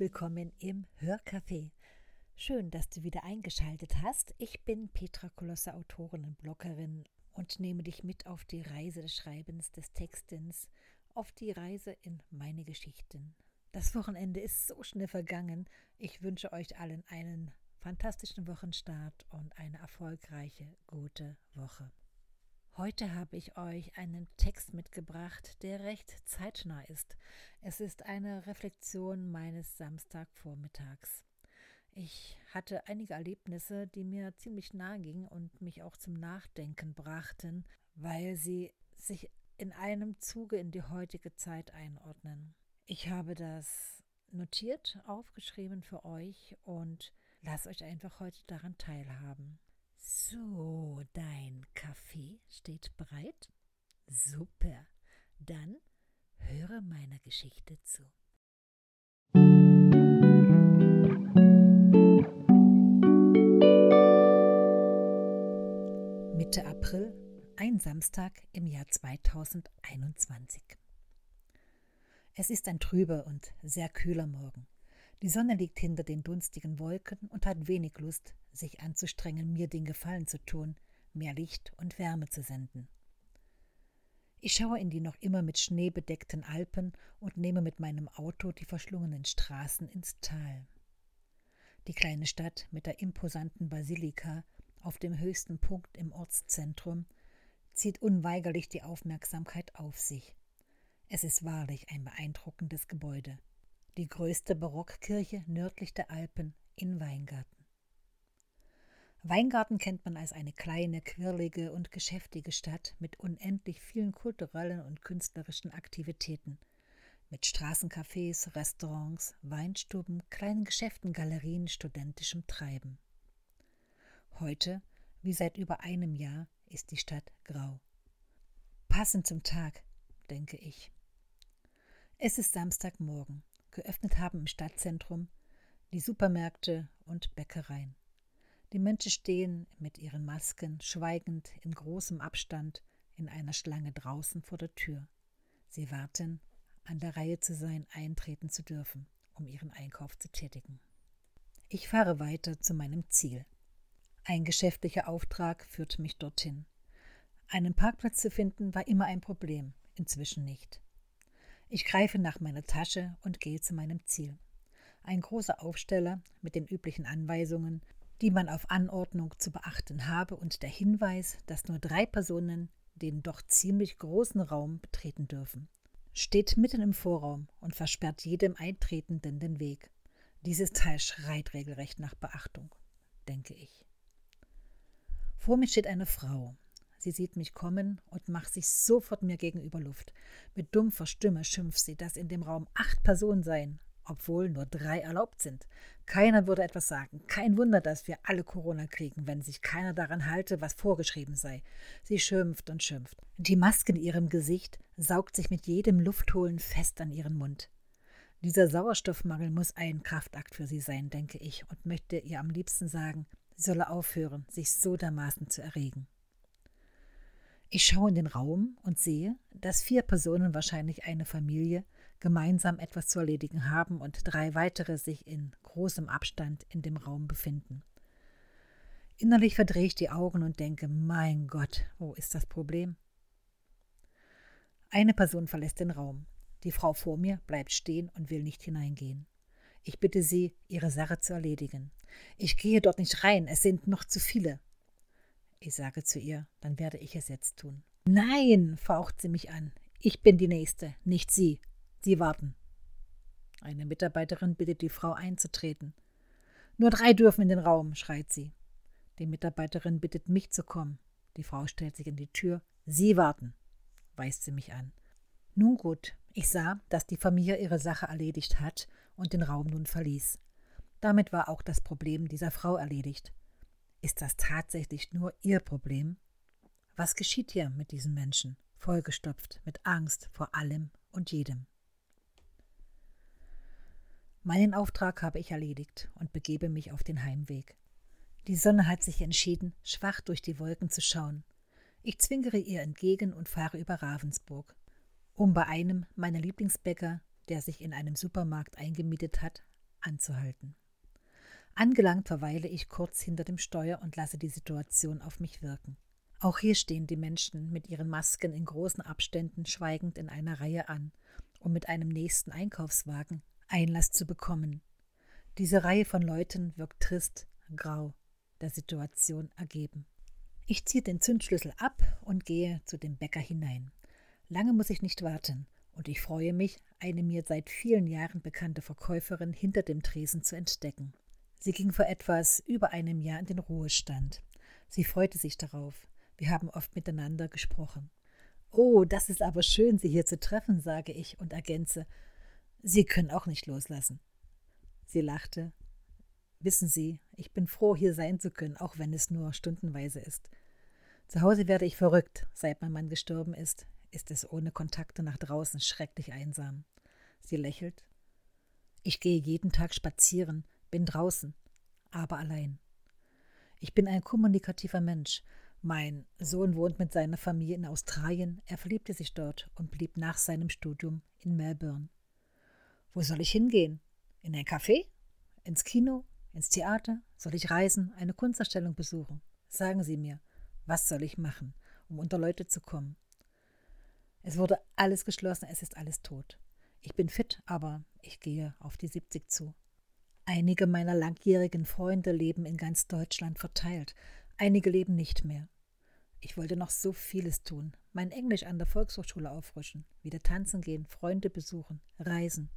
willkommen im Hörcafé. Schön, dass du wieder eingeschaltet hast. Ich bin Petra Kolosse, Autorin und Bloggerin und nehme dich mit auf die Reise des Schreibens, des Textens, auf die Reise in meine Geschichten. Das Wochenende ist so schnell vergangen. Ich wünsche euch allen einen fantastischen Wochenstart und eine erfolgreiche, gute Woche. Heute habe ich euch einen Text mitgebracht, der recht zeitnah ist. Es ist eine Reflexion meines Samstagvormittags. Ich hatte einige Erlebnisse, die mir ziemlich nahe gingen und mich auch zum Nachdenken brachten, weil sie sich in einem Zuge in die heutige Zeit einordnen. Ich habe das notiert, aufgeschrieben für euch und lasst euch einfach heute daran teilhaben. So, dein Kaffee steht bereit? Super. Dann höre meiner Geschichte zu. Mitte April, ein Samstag im Jahr 2021. Es ist ein trüber und sehr kühler Morgen. Die Sonne liegt hinter den dunstigen Wolken und hat wenig Lust, sich anzustrengen, mir den Gefallen zu tun, mehr Licht und Wärme zu senden. Ich schaue in die noch immer mit Schnee bedeckten Alpen und nehme mit meinem Auto die verschlungenen Straßen ins Tal. Die kleine Stadt mit der imposanten Basilika auf dem höchsten Punkt im Ortszentrum zieht unweigerlich die Aufmerksamkeit auf sich. Es ist wahrlich ein beeindruckendes Gebäude. Die größte Barockkirche nördlich der Alpen in Weingarten. Weingarten kennt man als eine kleine, quirlige und geschäftige Stadt mit unendlich vielen kulturellen und künstlerischen Aktivitäten. Mit Straßencafés, Restaurants, Weinstuben, kleinen Geschäften, Galerien, studentischem Treiben. Heute, wie seit über einem Jahr, ist die Stadt grau. Passend zum Tag, denke ich. Es ist Samstagmorgen. Geöffnet haben im Stadtzentrum die Supermärkte und Bäckereien. Die Menschen stehen mit ihren Masken schweigend in großem Abstand in einer Schlange draußen vor der Tür. Sie warten, an der Reihe zu sein, eintreten zu dürfen, um ihren Einkauf zu tätigen. Ich fahre weiter zu meinem Ziel. Ein geschäftlicher Auftrag führt mich dorthin. Einen Parkplatz zu finden war immer ein Problem, inzwischen nicht. Ich greife nach meiner Tasche und gehe zu meinem Ziel. Ein großer Aufsteller mit den üblichen Anweisungen, die man auf Anordnung zu beachten habe, und der Hinweis, dass nur drei Personen den doch ziemlich großen Raum betreten dürfen. Steht mitten im Vorraum und versperrt jedem Eintretenden den Weg. Dieses Teil schreit regelrecht nach Beachtung, denke ich. Vor mir steht eine Frau. Sie sieht mich kommen und macht sich sofort mir gegenüber Luft. Mit dumpfer Stimme schimpft sie, dass in dem Raum acht Personen seien, obwohl nur drei erlaubt sind. Keiner würde etwas sagen. Kein Wunder, dass wir alle Corona kriegen, wenn sich keiner daran halte, was vorgeschrieben sei. Sie schimpft und schimpft. Die Maske in ihrem Gesicht saugt sich mit jedem Luftholen fest an ihren Mund. Dieser Sauerstoffmangel muss ein Kraftakt für sie sein, denke ich, und möchte ihr am liebsten sagen, sie solle aufhören, sich so dermaßen zu erregen. Ich schaue in den Raum und sehe, dass vier Personen, wahrscheinlich eine Familie, gemeinsam etwas zu erledigen haben und drei weitere sich in großem Abstand in dem Raum befinden. Innerlich verdrehe ich die Augen und denke, mein Gott, wo ist das Problem? Eine Person verlässt den Raum. Die Frau vor mir bleibt stehen und will nicht hineingehen. Ich bitte sie, ihre Sache zu erledigen. Ich gehe dort nicht rein, es sind noch zu viele. Ich sage zu ihr, dann werde ich es jetzt tun. Nein, faucht sie mich an. Ich bin die Nächste, nicht Sie. Sie warten. Eine Mitarbeiterin bittet die Frau einzutreten. Nur drei dürfen in den Raum, schreit sie. Die Mitarbeiterin bittet mich zu kommen. Die Frau stellt sich in die Tür. Sie warten, weist sie mich an. Nun gut, ich sah, dass die Familie ihre Sache erledigt hat und den Raum nun verließ. Damit war auch das Problem dieser Frau erledigt. Ist das tatsächlich nur ihr Problem? Was geschieht hier mit diesen Menschen, vollgestopft mit Angst vor allem und jedem? Meinen Auftrag habe ich erledigt und begebe mich auf den Heimweg. Die Sonne hat sich entschieden, schwach durch die Wolken zu schauen. Ich zwinkere ihr entgegen und fahre über Ravensburg, um bei einem meiner Lieblingsbäcker, der sich in einem Supermarkt eingemietet hat, anzuhalten. Angelangt verweile ich kurz hinter dem Steuer und lasse die Situation auf mich wirken. Auch hier stehen die Menschen mit ihren Masken in großen Abständen schweigend in einer Reihe an, um mit einem nächsten Einkaufswagen Einlass zu bekommen. Diese Reihe von Leuten wirkt trist, grau, der Situation ergeben. Ich ziehe den Zündschlüssel ab und gehe zu dem Bäcker hinein. Lange muss ich nicht warten, und ich freue mich, eine mir seit vielen Jahren bekannte Verkäuferin hinter dem Tresen zu entdecken. Sie ging vor etwas über einem Jahr in den Ruhestand. Sie freute sich darauf, wir haben oft miteinander gesprochen. Oh, das ist aber schön, Sie hier zu treffen, sage ich und ergänze. Sie können auch nicht loslassen. Sie lachte. Wissen Sie, ich bin froh, hier sein zu können, auch wenn es nur stundenweise ist. Zu Hause werde ich verrückt. Seit mein Mann gestorben ist, ist es ohne Kontakte nach draußen schrecklich einsam. Sie lächelt. Ich gehe jeden Tag spazieren, bin draußen, aber allein. Ich bin ein kommunikativer Mensch mein Sohn wohnt mit seiner Familie in Australien. Er verliebte sich dort und blieb nach seinem Studium in Melbourne. Wo soll ich hingehen? In ein Café? Ins Kino? Ins Theater? Soll ich reisen? Eine Kunstausstellung besuchen? Sagen Sie mir, was soll ich machen, um unter Leute zu kommen? Es wurde alles geschlossen, es ist alles tot. Ich bin fit, aber ich gehe auf die 70 zu. Einige meiner langjährigen Freunde leben in ganz Deutschland verteilt, einige leben nicht mehr. Ich wollte noch so vieles tun. Mein Englisch an der Volkshochschule auffrischen, wieder tanzen gehen, Freunde besuchen, reisen.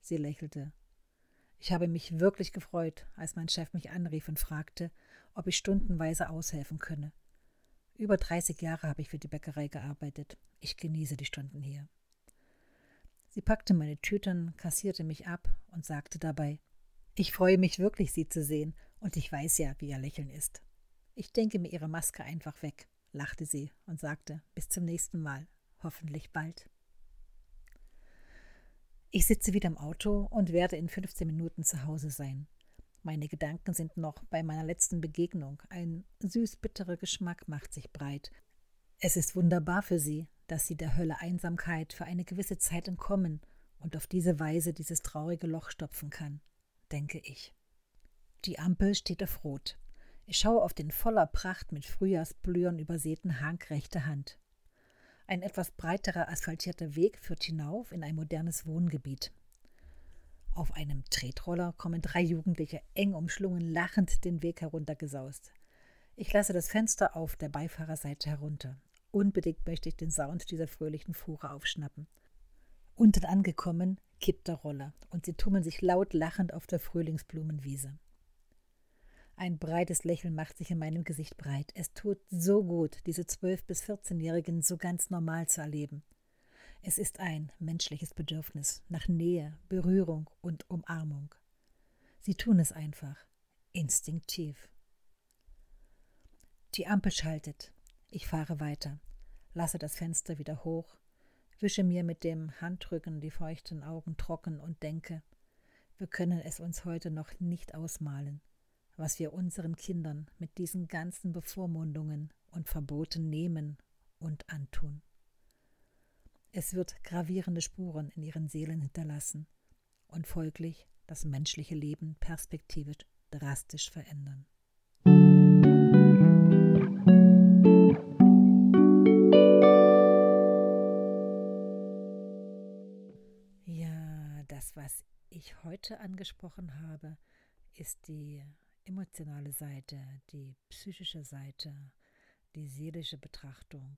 Sie lächelte. Ich habe mich wirklich gefreut, als mein Chef mich anrief und fragte, ob ich stundenweise aushelfen könne. Über 30 Jahre habe ich für die Bäckerei gearbeitet. Ich genieße die Stunden hier. Sie packte meine Tüten, kassierte mich ab und sagte dabei: Ich freue mich wirklich, Sie zu sehen, und ich weiß ja, wie Ihr Lächeln ist. Ich denke mir ihre Maske einfach weg, lachte sie und sagte, bis zum nächsten Mal, hoffentlich bald. Ich sitze wieder im Auto und werde in 15 Minuten zu Hause sein. Meine Gedanken sind noch bei meiner letzten Begegnung. Ein süß-bitterer Geschmack macht sich breit. Es ist wunderbar für sie, dass sie der Hölle Einsamkeit für eine gewisse Zeit entkommen und auf diese Weise dieses traurige Loch stopfen kann, denke ich. Die Ampel steht auf Rot. Ich schaue auf den voller Pracht mit Frühjahrsblühern übersäten Hang rechter Hand. Ein etwas breiterer asphaltierter Weg führt hinauf in ein modernes Wohngebiet. Auf einem Tretroller kommen drei Jugendliche eng umschlungen lachend den Weg heruntergesaust. Ich lasse das Fenster auf der Beifahrerseite herunter. Unbedingt möchte ich den Sound dieser fröhlichen Fuhre aufschnappen. Unten angekommen kippt der Roller und sie tummeln sich laut lachend auf der Frühlingsblumenwiese. Ein breites Lächeln macht sich in meinem Gesicht breit. Es tut so gut, diese 12- bis 14-Jährigen so ganz normal zu erleben. Es ist ein menschliches Bedürfnis nach Nähe, Berührung und Umarmung. Sie tun es einfach, instinktiv. Die Ampel schaltet. Ich fahre weiter, lasse das Fenster wieder hoch, wische mir mit dem Handrücken die feuchten Augen trocken und denke, wir können es uns heute noch nicht ausmalen was wir unseren Kindern mit diesen ganzen Bevormundungen und Verboten nehmen und antun. Es wird gravierende Spuren in ihren Seelen hinterlassen und folglich das menschliche Leben perspektivisch drastisch verändern. Ja, das, was ich heute angesprochen habe, ist die emotionale Seite, die psychische Seite, die seelische Betrachtung.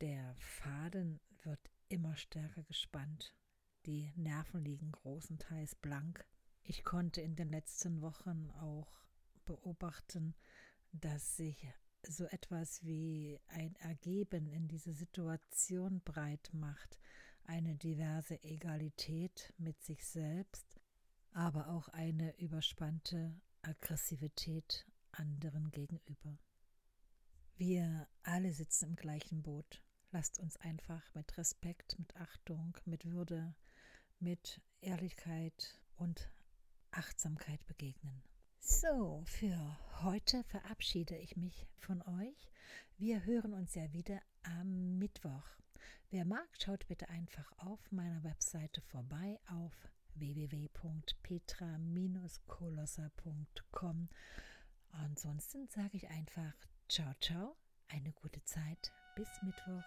Der Faden wird immer stärker gespannt. Die Nerven liegen großenteils blank. Ich konnte in den letzten Wochen auch beobachten, dass sich so etwas wie ein Ergeben in diese Situation breit macht, eine diverse Egalität mit sich selbst, aber auch eine überspannte Aggressivität anderen gegenüber. Wir alle sitzen im gleichen Boot. Lasst uns einfach mit Respekt, mit Achtung, mit Würde, mit Ehrlichkeit und Achtsamkeit begegnen. So, für heute verabschiede ich mich von euch. Wir hören uns ja wieder am Mittwoch. Wer mag, schaut bitte einfach auf meiner Webseite vorbei auf www.petra-kolosser.com. Ansonsten sage ich einfach ciao, ciao, eine gute Zeit, bis Mittwoch.